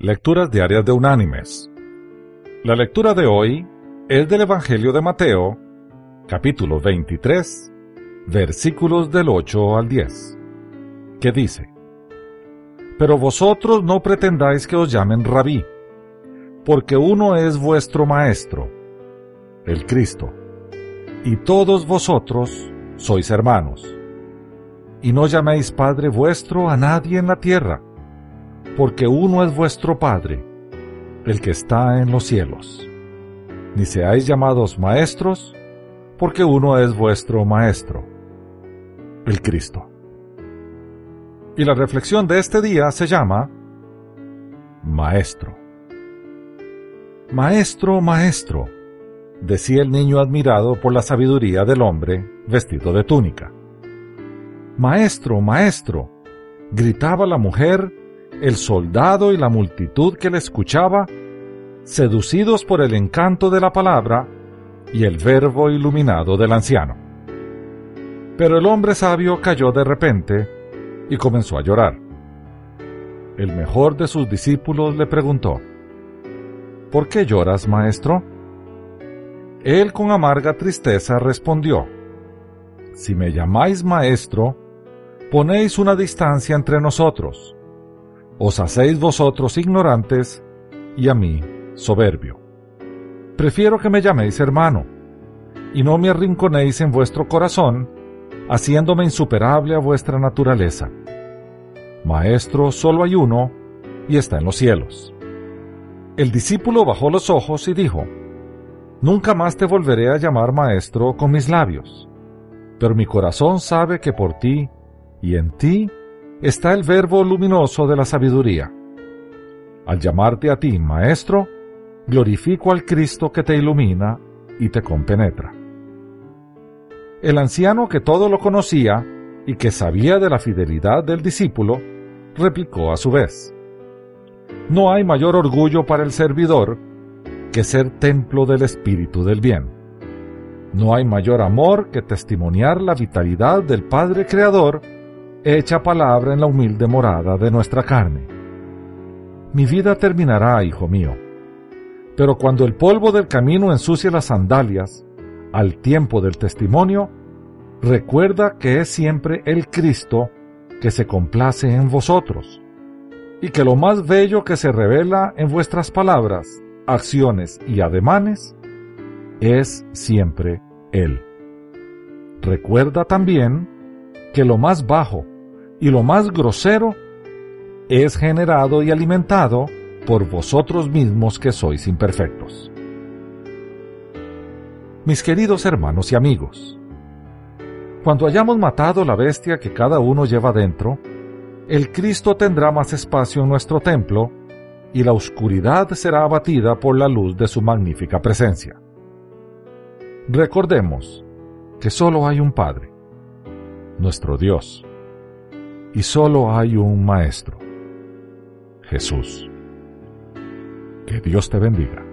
Lecturas Diarias de Unánimes. La lectura de hoy es del Evangelio de Mateo, capítulo 23, versículos del 8 al 10, que dice, Pero vosotros no pretendáis que os llamen rabí, porque uno es vuestro Maestro, el Cristo, y todos vosotros sois hermanos. Y no llaméis Padre vuestro a nadie en la tierra, porque uno es vuestro Padre, el que está en los cielos. Ni seáis llamados maestros, porque uno es vuestro Maestro, el Cristo. Y la reflexión de este día se llama Maestro. Maestro, maestro, decía el niño admirado por la sabiduría del hombre vestido de túnica. Maestro, maestro, gritaba la mujer el soldado y la multitud que le escuchaba, seducidos por el encanto de la palabra y el verbo iluminado del anciano. Pero el hombre sabio cayó de repente y comenzó a llorar. El mejor de sus discípulos le preguntó, ¿Por qué lloras, maestro? Él con amarga tristeza respondió, Si me llamáis maestro, ponéis una distancia entre nosotros os hacéis vosotros ignorantes y a mí soberbio. Prefiero que me llaméis hermano, y no me arrinconéis en vuestro corazón, haciéndome insuperable a vuestra naturaleza. Maestro solo hay uno, y está en los cielos. El discípulo bajó los ojos y dijo, Nunca más te volveré a llamar maestro con mis labios, pero mi corazón sabe que por ti y en ti está el verbo luminoso de la sabiduría. Al llamarte a ti, Maestro, glorifico al Cristo que te ilumina y te compenetra. El anciano que todo lo conocía y que sabía de la fidelidad del discípulo, replicó a su vez, No hay mayor orgullo para el servidor que ser templo del Espíritu del bien. No hay mayor amor que testimoniar la vitalidad del Padre Creador hecha palabra en la humilde morada de nuestra carne. Mi vida terminará, hijo mío, pero cuando el polvo del camino ensucie las sandalias, al tiempo del testimonio, recuerda que es siempre el Cristo que se complace en vosotros, y que lo más bello que se revela en vuestras palabras, acciones y ademanes es siempre Él. Recuerda también que lo más bajo y lo más grosero es generado y alimentado por vosotros mismos que sois imperfectos. Mis queridos hermanos y amigos, cuando hayamos matado la bestia que cada uno lleva dentro, el Cristo tendrá más espacio en nuestro templo y la oscuridad será abatida por la luz de su magnífica presencia. Recordemos que solo hay un Padre, nuestro Dios, y solo hay un Maestro, Jesús. Que Dios te bendiga.